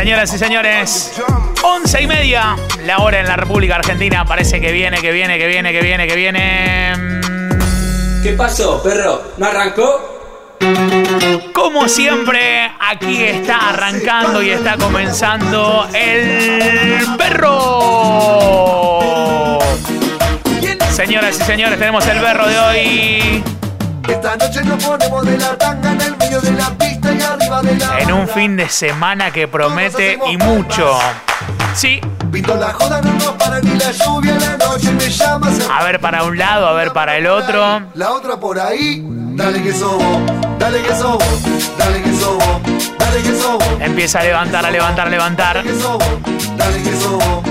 Señoras y señores, once y media, la hora en la República Argentina. Parece que viene, que viene, que viene, que viene, que viene. ¿Qué pasó, perro? ¿No arrancó? Como siempre, aquí está arrancando y está comenzando el perro. Señoras y señores, tenemos el perro de hoy. Esta noche nos ponemos de la tanga en el medio de la En un fin de semana que promete y mucho. Sí, a ver para un lado, a ver para el otro. La otra por ahí, dale que sobo, dale que sobo, dale que sobo, dale que sobo, Empieza a levantar, a levantar, a levantar.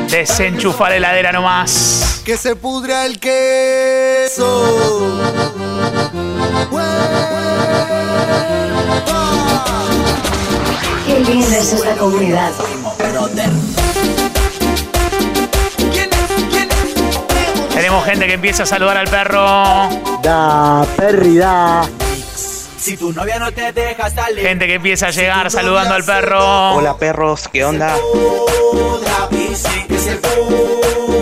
Desenchufa la heladera nomás. Que se pudra el queso. Linda es esta comunidad. Tenemos gente que empieza a saludar al perro. Da, Perry, da. Si tu novia no te deja salir, Gente que empieza a llegar saludando al perro. Hola perros, ¿qué onda?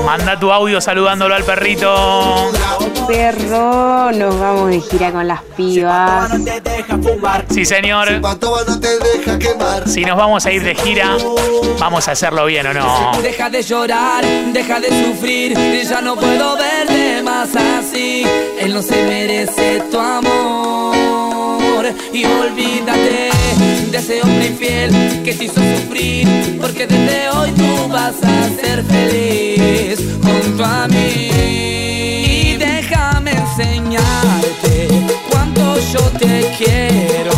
Manda tu audio saludándolo al perrito. Perro, nos vamos de gira con las pibas. no te deja fumar. Sí, señor. Patoba no te deja quemar. Si nos vamos a ir de gira, vamos a hacerlo bien o no. Deja de llorar, deja de sufrir, ya no puedo verte más así. Él no se merece tu amor. Y olvídate de ese hombre infiel que te hizo sufrir, porque desde hoy tú vas a ser feliz junto a mí. Enseñarte cuánto yo te quiero.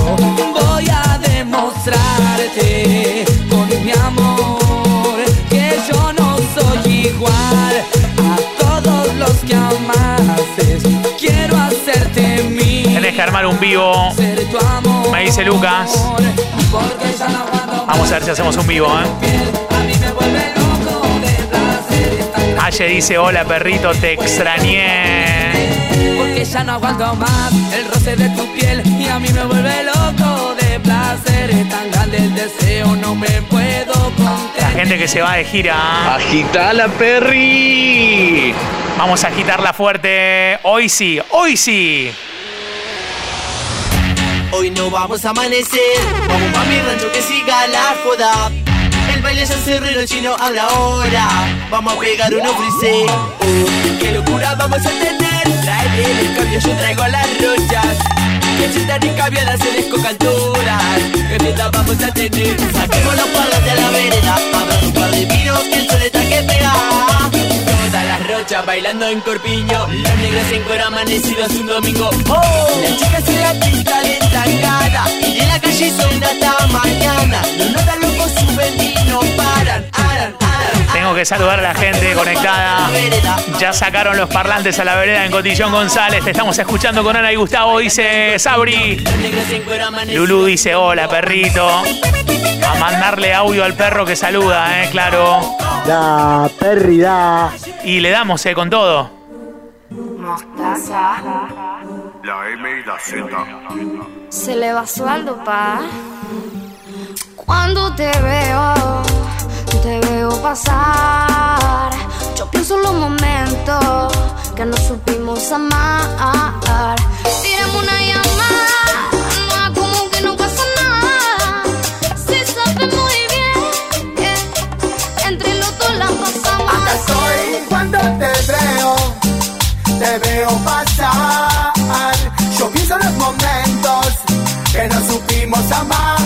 Voy a demostrarte con mi amor que yo no soy igual a todos los que amaste. Quiero hacerte mi Tenés que armar un vivo. amor. Me dice Lucas. No Vamos a ver si hacemos un vivo, ¿eh? Aye dice, hola perrito, te extrañé. Porque ya no aguanto más el roce de tu piel y a mí me vuelve loco de placer. Es tan grande el deseo, no me puedo La contener. gente que se va de gira. Agitala, Perry. Vamos a agitarla fuerte. Hoy sí, hoy sí. Hoy no vamos a amanecer, vamos a mi rancho que siga la joda. El baile ya cerró, el chino habla ahora. Vamos a pegar uno frisé. Oh, qué locura vamos a tener. Trae el cambio, yo traigo las rochas. Que si están encabiadas se descoca alturas. Que fiesta vamos a tener. Saquemos los palos de la vereda. Habrá un par de vinos que el sol está que pega. Todas las rochas bailando en corpiño. Los negros en cuero amanecidos un domingo. Oh, las chicas en la pista de tangada. Y en la calle suena hasta mañana. Los notas locos suben y no paran. Aran, aran, Tengo que saludar a la gente conectada. Ya sacaron los parlantes a la vereda en Cotillón González. Te estamos escuchando con Ana y Gustavo, dice Sabri. Lulú dice, hola perrito. A mandarle audio al perro que saluda, eh, claro. Da, Perry, da. Y le damos, eh, con todo. Mostaza. La M y la Z. Se le va sueldo, pa. Cuando te veo, te veo pasar. Yo pienso en los momentos que no supimos amar. Tírame una llamada, como que no pasa nada. Si sabes muy bien entre los dos la pasamos. Acá estoy cuando te veo, te veo pasar. Yo pienso en los momentos que no supimos amar.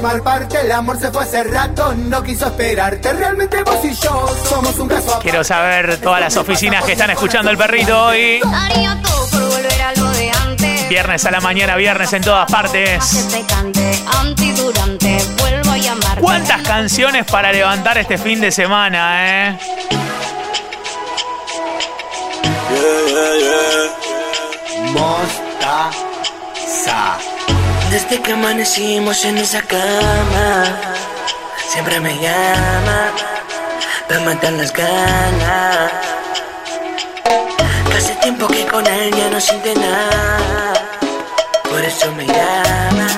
Formar parte. El amor se fue hace rato, no quiso esperarte. Realmente vos y yo somos un caso. Quiero saber todas las oficinas que están escuchando el perrito hoy. Haría todo por volver a lo de antes. Viernes a la mañana, viernes en todas partes. ¿Cuántas canciones para levantar este fin de semana, eh? Mostaza. Desde que amanecimos en esa cama, siempre me llama me matan las ganas. Hace tiempo que con él ya no siente nada. Por eso me llama,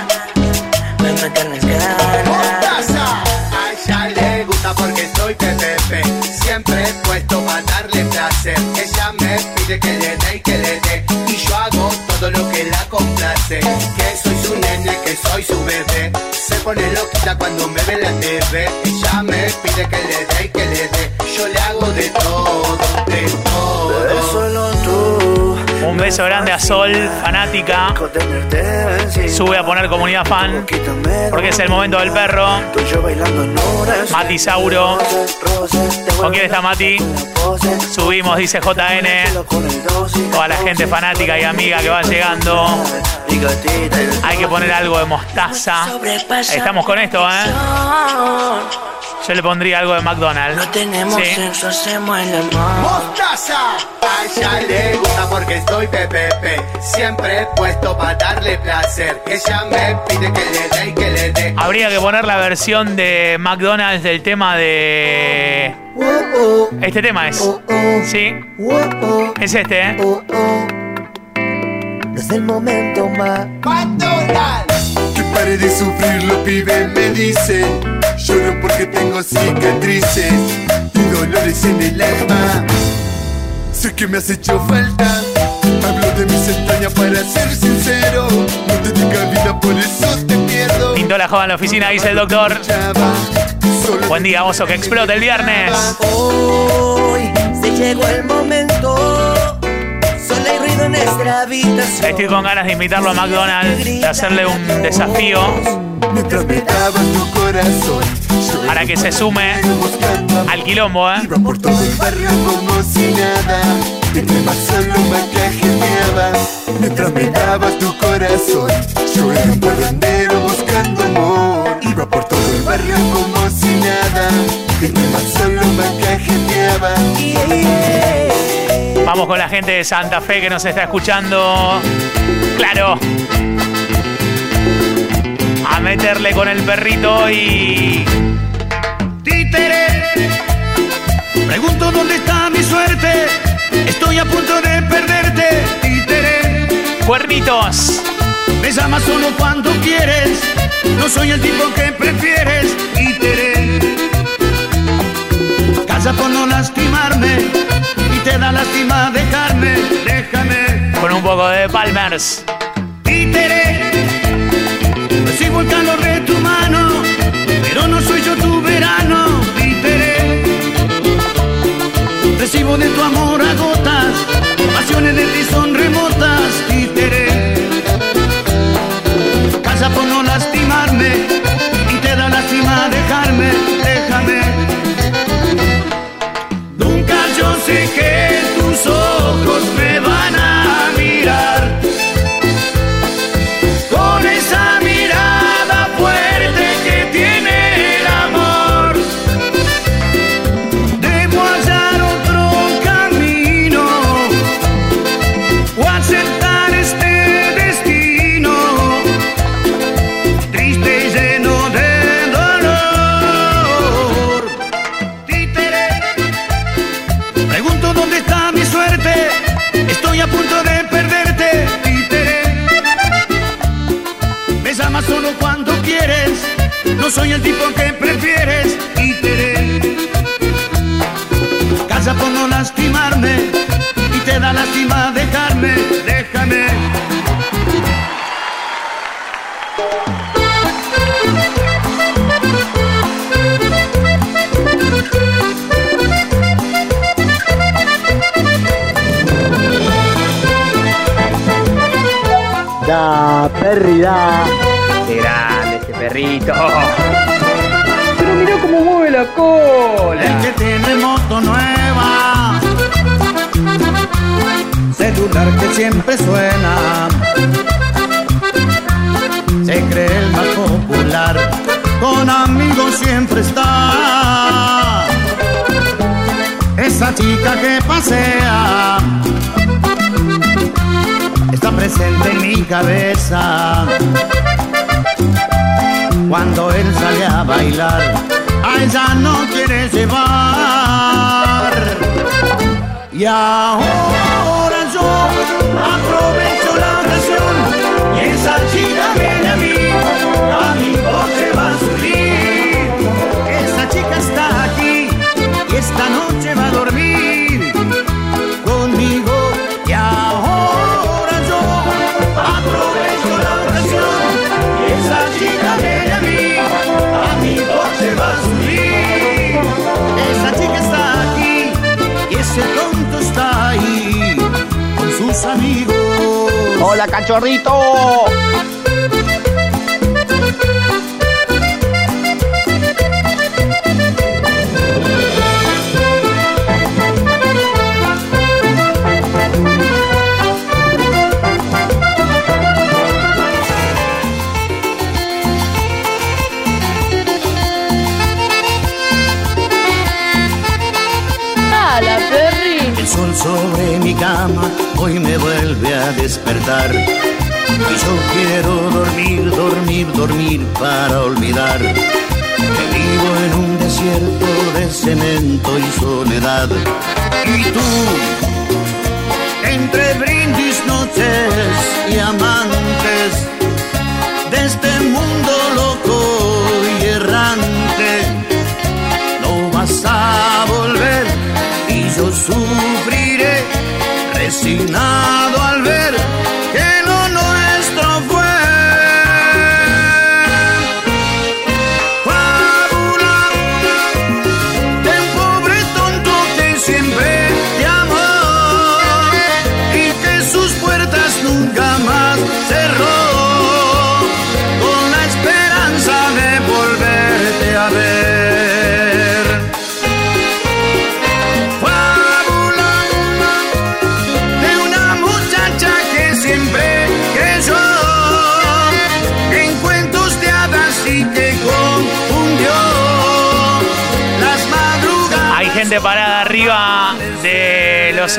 cuando me ve en la TV. Ella me pide que le dé y que le dé. Yo le hago de todo, beso grande a Sol, fanática. Sube a poner comunidad fan. Porque es el momento del perro. Mati Sauro. ¿Con quién está Mati? Subimos, dice JN. Toda la gente fanática y amiga que va llegando. Hay que poner algo de mostaza. Estamos con esto, ¿eh? Yo le pondría algo de McDonald's. No tenemos Sí. sexo, hacemos el amor. Mostaza. A ella le gusta porque soy PPP. Siempre puesto para darle placer. Ella me pide que le dé y que le dé. Habría que poner la versión de McDonald's del tema de. Este tema es. Sí. Es este, ¿eh? Es el momento más. McDonald's. Que pare de sufrir, los pibes me dicen. Lloro porque tengo cicatrices y dolores en el alma. Sé que me has hecho falta. Hablo de mis entrañas para ser sincero. No te diga vida, por eso te pierdo. Pintó la joven en la oficina, dice el doctor. Buen día, oso, que explote el viernes. Hoy se llegó el momento. Estoy con ganas de invitarlo a McDonald's, de hacerle un desafío. para que se sume al quilombo, ¿eh? Más solo más cajeteaba Mientras me dabas tu corazón Yo era un barrendero buscando amor. Iba por todo el barrio como si nada. Entre más solo más cajeteaba Vamos con la gente de Santa Fe que nos está escuchando. Claro. A meterle con el perrito y. Títere, pregunto dónde está mi suerte. Estoy a punto de perderte. Títere, Cuernitos. me llamas solo cuando quieres. No soy el tipo que prefieres. Títere, casa por no lastimarme. Te da lástima dejarme. Déjame. Con un poco de Palmers. Títere, recibo el calor de tu mano, pero no soy yo tu verano. Títere, recibo de tu amor a gotas, pasiones de ti son remotas. Títere, Da, Perry, da. Qué grande este perrito. Pero mira cómo mueve la cola. El que tiene moto nueva. Celular que siempre suena. Se cree el más popular. Con amigos siempre está. Esa chica que pasea está presente en mi cabeza. Cuando él sale a bailar, a ella no quiere llevar. Y ahora. Sus amigos. Hola, cachorrito. Sobre mi cama hoy me vuelve a despertar. Y yo quiero dormir, dormir, dormir para olvidar que vivo en un desierto de cemento y soledad. Y tú, entre brindis, noches y amantes de este mundo loco nada.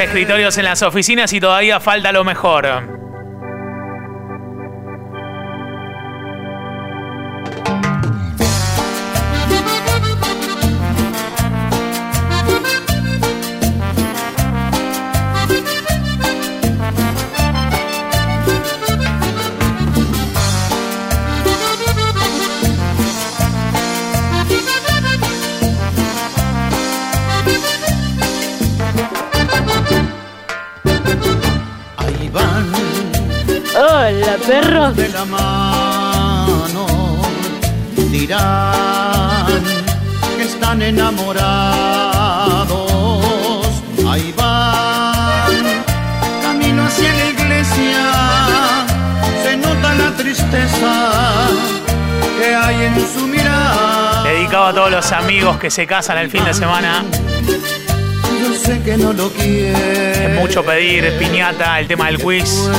Escritorios en las oficinas y todavía falta lo mejor. Perros! de la mano, dirán que están enamorados. Ahí van, camino hacia la iglesia, se nota la tristeza que hay en su mirada. Dedicado a todos los amigos que se casan el fin de semana. Sé que no lo quiere. Es mucho pedir, piñata, el tema del quiz.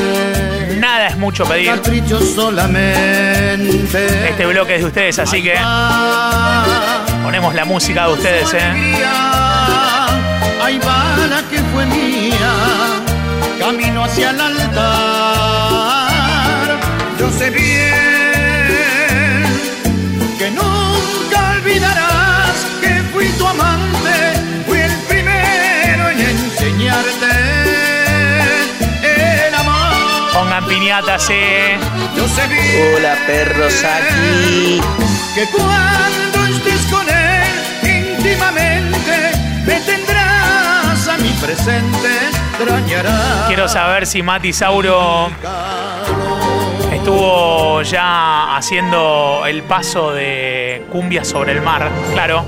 Nada es mucho pedir. Capricho solamente. Este bloque es de ustedes, así que ponemos la música de ustedes, ¿eh? Ahí va la que fue mía, camino hacia el altar. Yo sé bien que nunca olvidarás enseñarte el amor. Pongan piñatas, ¿eh? Yo sé bien Hola, perros aquí. que cuando estés con él íntimamente me tendrás a mi presente, extrañarás. Quiero saber si Mati Sauro estuvo ya haciendo el paso de cumbia sobre el mar. Claro.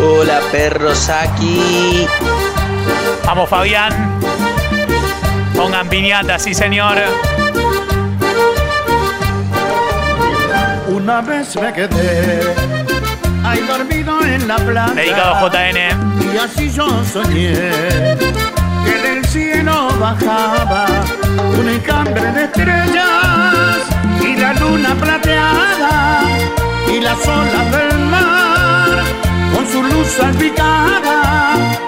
Hola, perros aquí. Vamos, Fabián. Pongan piñatas, sí, señor. Una vez me quedé ahí dormido en la playa. Dedicado JN. Y así yo soñé que del cielo bajaba un encambre de estrellas y la luna plateada y las olas del mar con su luz salpicada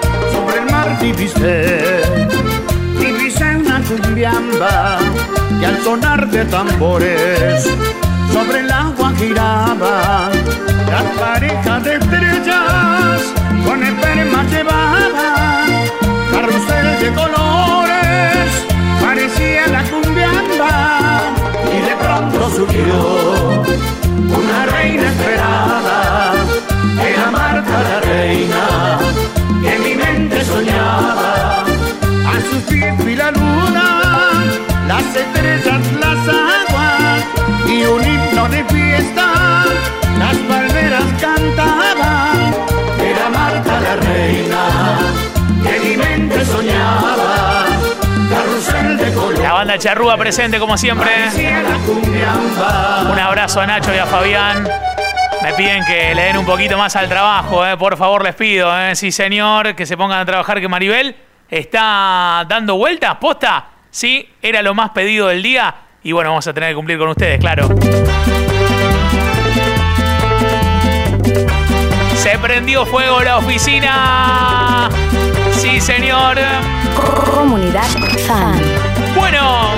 divisé, divisé una cumbiamba que al sonar de tambores sobre el agua giraba. Las parejas de estrellas con espermas llevaban carrusel de colores, parecía la cumbiamba y de pronto surgió una reina esperada, era Marta la reina a sus pies vi la luna, las estrellas, las aguas y un himno de fiesta. Las palmeras cantaban. Era Marta la reina, que mi mente soñaba. Carrusel de color. La banda Charrúa presente como siempre. Un abrazo a Nacho y a Fabián. Me piden que le den un poquito más al trabajo, eh. por favor les pido. eh. Sí, señor, que se pongan a trabajar que Maribel está dando vueltas, posta. Sí, era lo más pedido del día. Y bueno, vamos a tener que cumplir con ustedes, claro. Se prendió fuego la oficina. Sí, señor. Comunidad Fan. Bueno,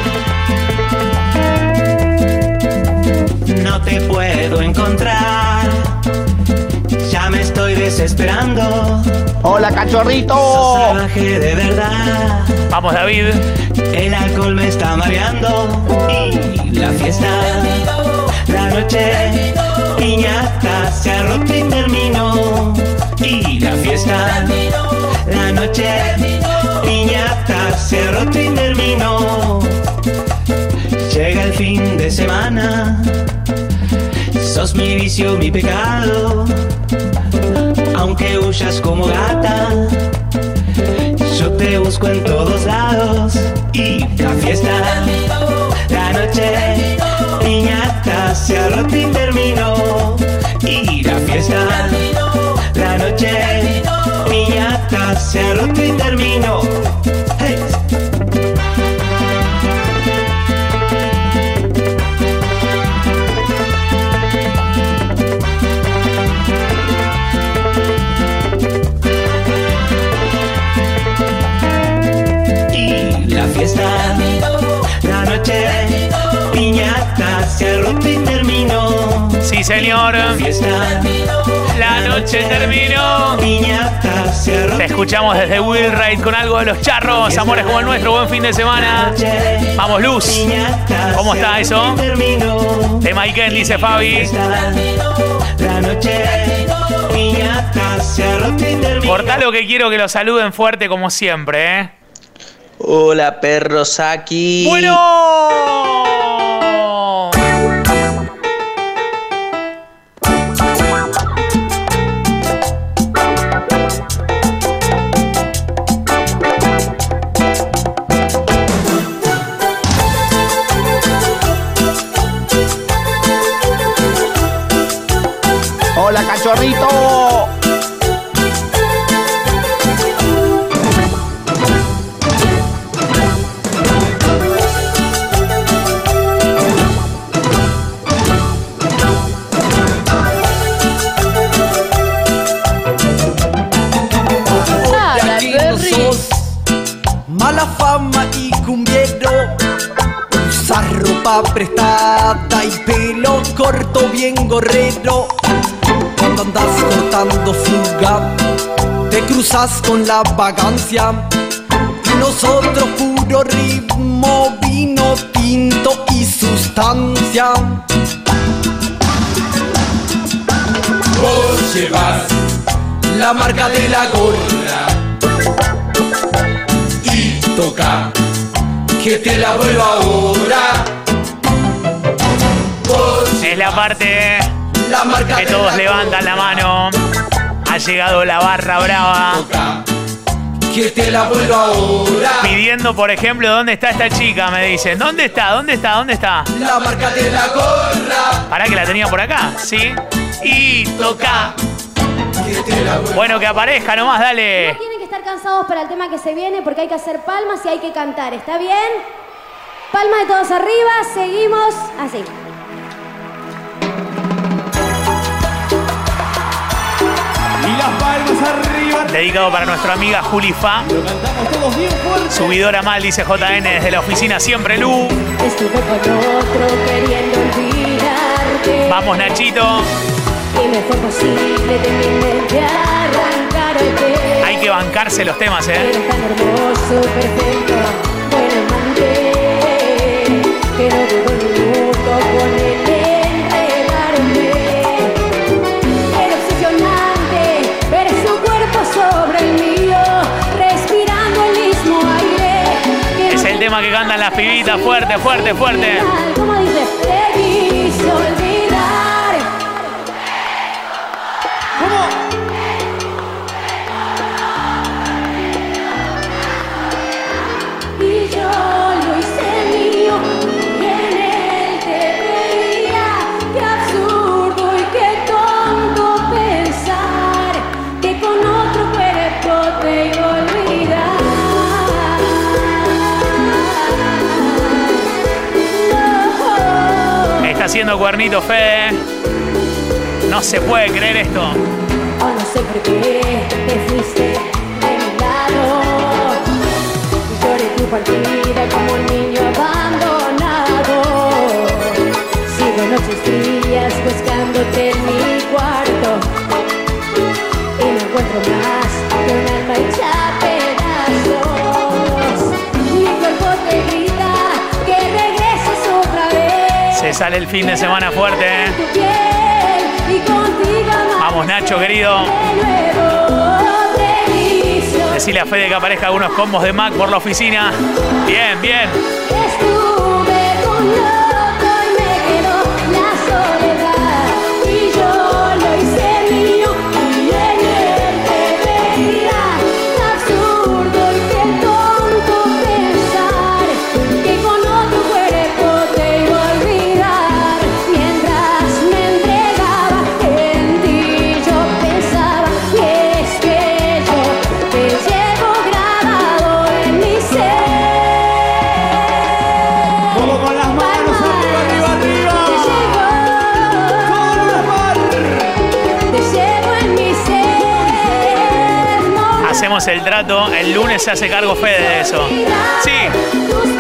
No te puedo encontrar. Ya me estoy desesperando. Hola, cachorrito. Sos salvaje de verdad. vamos David. El alcohol me está mareando. Y la fiesta, la noche, piñata se ha roto y terminó. Y la fiesta, la noche, piñata se ha roto y terminó. Llega el fin de semana. Sos mi vicio, mi pecado. Aunque huyas como gata, yo te busco en todos lados. Y la fiesta, la noche, piñata se roto y terminó. Y la fiesta, la noche, piñata se roto y terminó. Terminó. Sí, señor. La fiesta, La noche terminó. Te escuchamos desde Will Ride con algo de los charros. Amores como el nuestro. Buen fin de semana. Vamos, Luz. ¿Cómo está eso? De Maiken, dice Fabi. La noche. Cortá lo que quiero que lo saluden fuerte como siempre, ¿eh? Hola, perro Saki. Bueno. Sos mala fama y cumbiero. Usar ropa prestada y pelo corto bien gorrero. Cuando andas cortando fuga, te cruzas con la vagancia. Y nosotros puro ritmo, vino tinto y sustancia. Vos llevas la marca de la gorra y toca que te la vuelvo ahora. Vos Es la parte la marca que todos levantan la mano. Ha llegado la barra brava. que te la vuelvo ahora. Pidiendo, por ejemplo, ¿dónde está esta chica? Me dicen. ¿Dónde está? ¿Dónde está? ¿Dónde está? La marca de la gorra Para que la tenía por acá, ¿sí? Y toca. Bueno, que aparezca nomás, dale. Tienen que estar cansados para el tema que se viene porque hay que hacer palmas y hay que cantar, ¿está bien? Palmas de todos arriba, seguimos así. Palmas arriba. Dedicado para nuestra amiga Juli Fa. Cantamos todos bien fuerte. Subidora mal, dice JN desde la oficina Siempre Lu. Estuve con otro queriendo olvidarte. Vamos, Nachito. Y me fue posible de mi mente arrancarte. Hay que bancarse los temas, ¿eh? Eres tan hermoso, perfecto, buen amante. Que que cantan las pibitas. Fuerte, fuerte, fuerte. Haciendo cuernito, Fede. No se puede creer esto. Oh, no sé por qué te fuiste de mi lado. Lloré tu partida como un niño abandonado. Sigo noches frías buscándote en mi cuarto. Y no encuentro más sale el fin de semana fuerte. ¿eh? Vamos, Nacho, querido. Decirle a Fede que aparezca algunos combos de Mac por la oficina. Bien, bien. El trato. El lunes se hace cargo Fede de eso. Sí.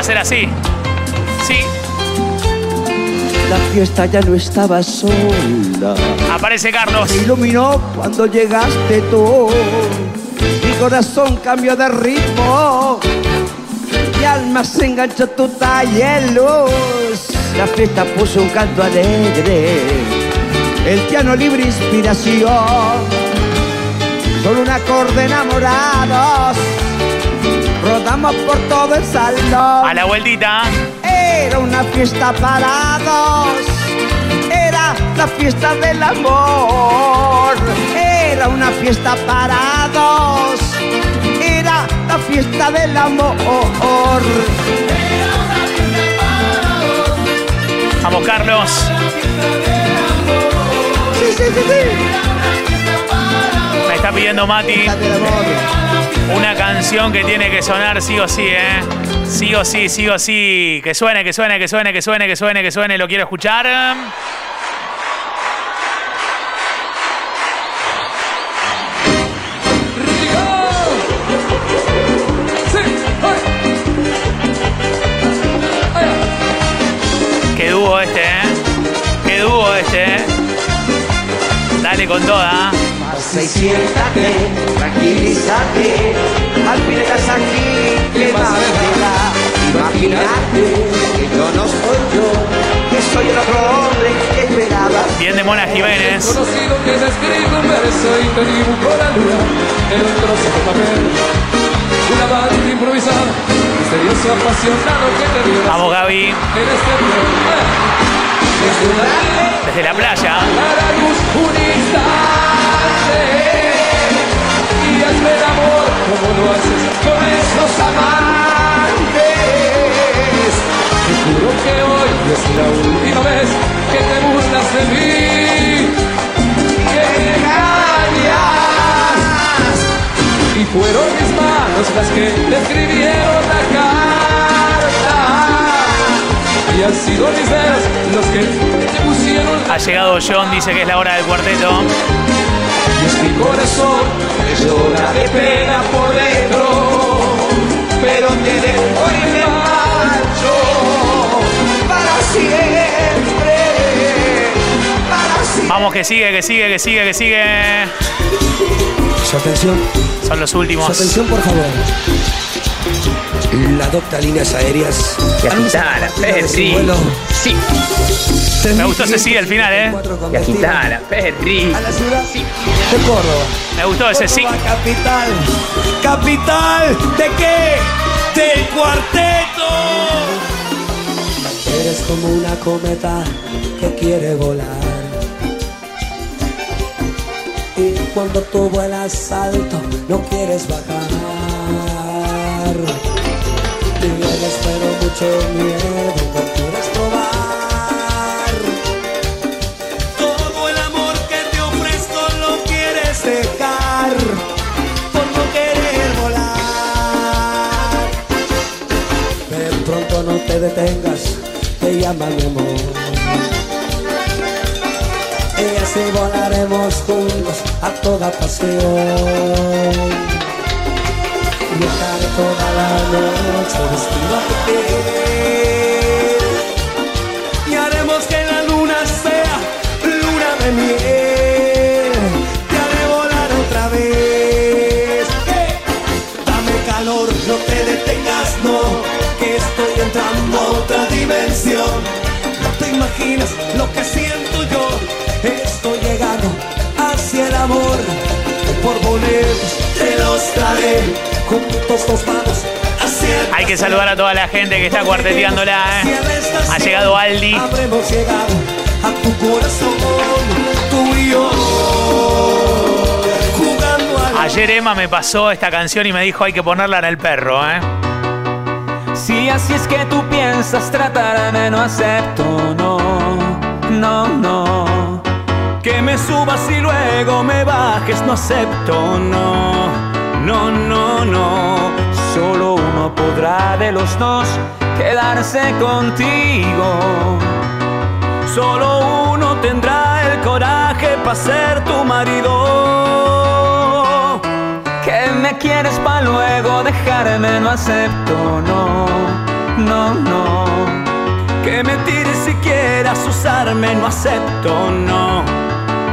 Va a ser así. Sí. La fiesta ya no estaba sola. Aparece Carlos. Se iluminó cuando llegaste tú. Mi corazón cambió de ritmo. Mi alma se enganchó tu talla luz. La fiesta puso un canto alegre. El piano libre inspiración. Solo un acorde enamorados. Por todo el salón. A la vueltita. Era una fiesta para dos. Era la fiesta del amor. Era una fiesta para dos. Era la fiesta del amor. Vamos, Carlos. Sí, sí, sí, sí. Está pidiendo Mati una canción que tiene que sonar sí o sí, ¿eh? Sí o sí, sí o sí. Que suene, que suene, que suene, que suene, que suene, que suene. Lo quiero escuchar. Qué dúo este, ¿eh? Qué dúo este, ¿eh? Dale con toda. Pasa y siéntate, tranquilízate. Al fin estás aquí, ¿qué más te da? Imagínate que yo no soy yo, que soy el otro hombre que esperaba. Bien de Mona Jiménez. Conocido que te escribo un verso y te dibujo la luna en un trozo de papel. Una banda improvisada, misterioso, apasionado que te dio Vamos, Gaby. en este Desde la playa. Instante y hazme el amor como lo haces con esos amantes. Te juro que hoy es la última vez que te burlas de mí y me engañas. Y fueron mis manos las que te escribieron la carta. Y han sido mis dedos los que te pusieron Ha llegado John, dice que es la hora del cuarteto. Mi corazón que llora de pena por dentro. Pero te dejo y me marcho para siempre. Para siempre. Vamos que que sigue, que sigue, que sigue, que sigue. Su atención, Son los su últimos. atención, por favor. La docta Líneas Aéreas. Capitana, Perry. Sí. Me gustó ese sí al final, ¿eh? Capitana, Perry. A la ciudad de Córdoba. Me gustó ese sí. Capital. ¿Capital de qué? Del cuarteto. Eres como una cometa que quiere volar. Y cuando tú vuelas alto, no quieres bajar. Tienes pero mucho miedo, detengas, te llama mi amor. Y así volaremos juntos a toda pasión. Viajar toda la noche vestido dimensión. No te imaginas lo que siento yo. Estoy llegando hacia el amor. Por boletos te los traeré. Juntos nos vamos Hay que saludar a toda la gente que está cuarteteándola, ¿eh? Ha llegado Aldi. Habremos llegado a tu corazón, tú y yo. Jugando al Ayer Emma me pasó esta canción y me dijo hay que ponerla en el perro, ¿eh? Si así es que tú piensas tratarme, no acepto, no, no, no. Que me subas y luego me bajes, no acepto, no, no, no, no. Solo uno podrá de los dos quedarse contigo. Solo uno tendrá el coraje para ser tu marido. Me quieres para luego dejarme, no acepto, no, no, no. Que me tires si quieras usarme, no acepto, no,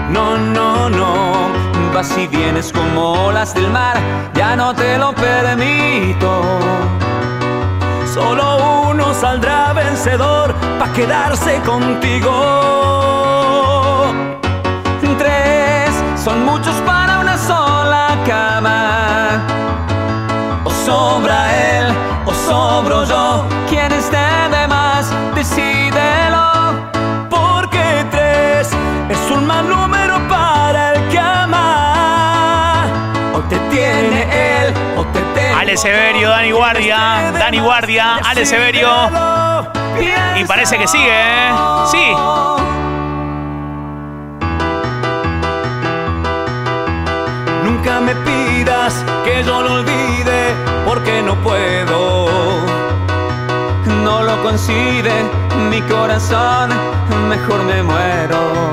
no, no, no. Vas y vienes como olas del mar, ya no te lo permito. Solo uno saldrá vencedor para quedarse contigo. Tres son muchos para una sola cama. O sobra él, o sobro yo. Quien esté de más, decídelo. Porque tres es un mal número para el que ama. O te tiene él, o te tiene. Ale Severio, Dani Guardia, Dani Guardia, Ale Severio. Y parece que sigue, ¿eh? Sí. Nunca me que yo lo olvide porque no puedo. No lo consigue mi corazón, mejor me muero.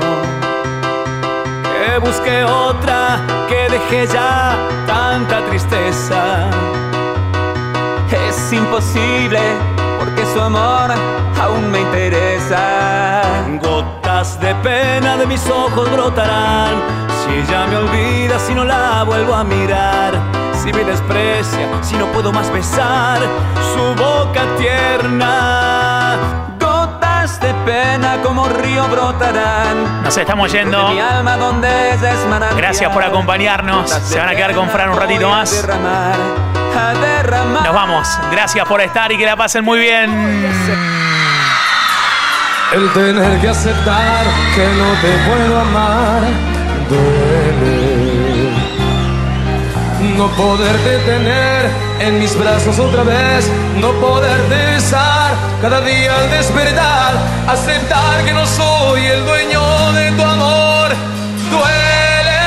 Que busque otra, que deje ya tanta tristeza. Es imposible porque su amor aún me interesa. Gotas de pena de mis ojos brotarán. Si ella me olvida, si no la vuelvo a mirar. Si me desprecia, si no puedo más besar su boca tierna. Gotas de pena como río brotarán. Nos estamos yendo. Mi alma donde es. Gracias por acompañarnos. Se van a quedar con Fran un ratito más. Nos vamos. Gracias por estar y que la pasen muy bien. El tener que aceptar que no te puedo amar duele. No poderte tener en mis brazos otra vez, no poderte besar cada día al despertar, aceptar que no soy el dueño de tu amor duele.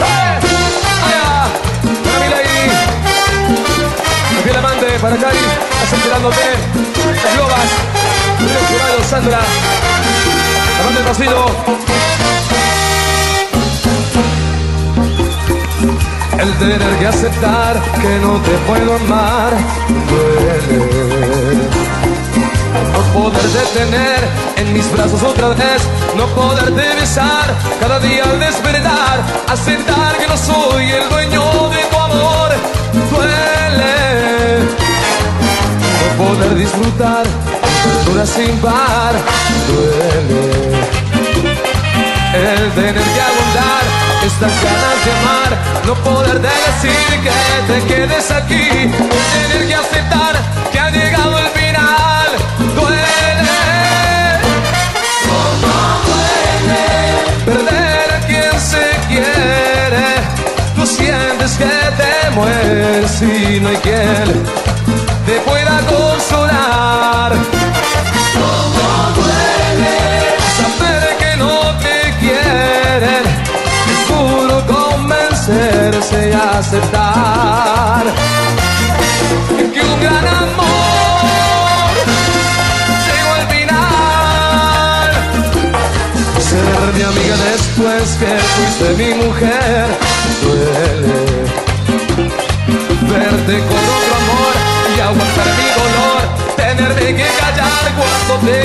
¡Eh! ¡Allá! Para Milagui. Cari, acelerándote. Las globas. Río Jurado, Sandra. Del Pasillo. El tener que aceptar que no te puedo amar duele. no poderte tener en mis brazos otra vez, no poderte besar cada día al despertar, aceptar que no soy el dueño de tu amor, duele. Disfrutar ternura sin par, duele. El tener que aguantar estas ganas de amar, no poder decir que te quedes aquí, tener que aceptar que ha llegado el final, duele. Perder a quien se quiere, tú sientes que te mueres y no hay quien y aceptar que un gran amor llegó al final. Ser mi amiga después que fuiste mi mujer duele. Verte con otro amor y aguantar mi dolor. Tenerme que callar cuando te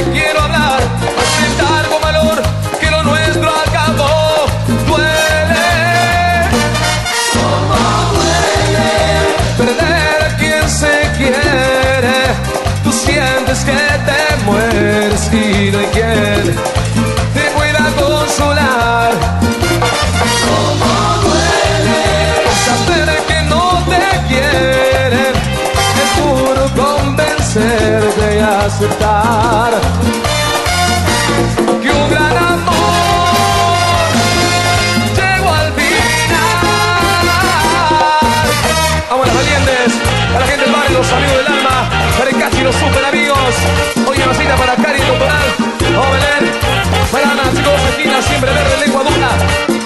Para Cari Total, Obelén, para Ana, Chico, Siempre Verde, Lengua Dura,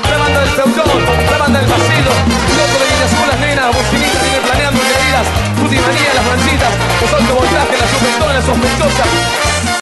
la banda del Peucón, la banda del Loco de Guilla Azul, las nenas, Bucinitas, viene planeando queridas, Tuti Manía, las manchitas, los altos voltajes, las sospechonas, sospechosas.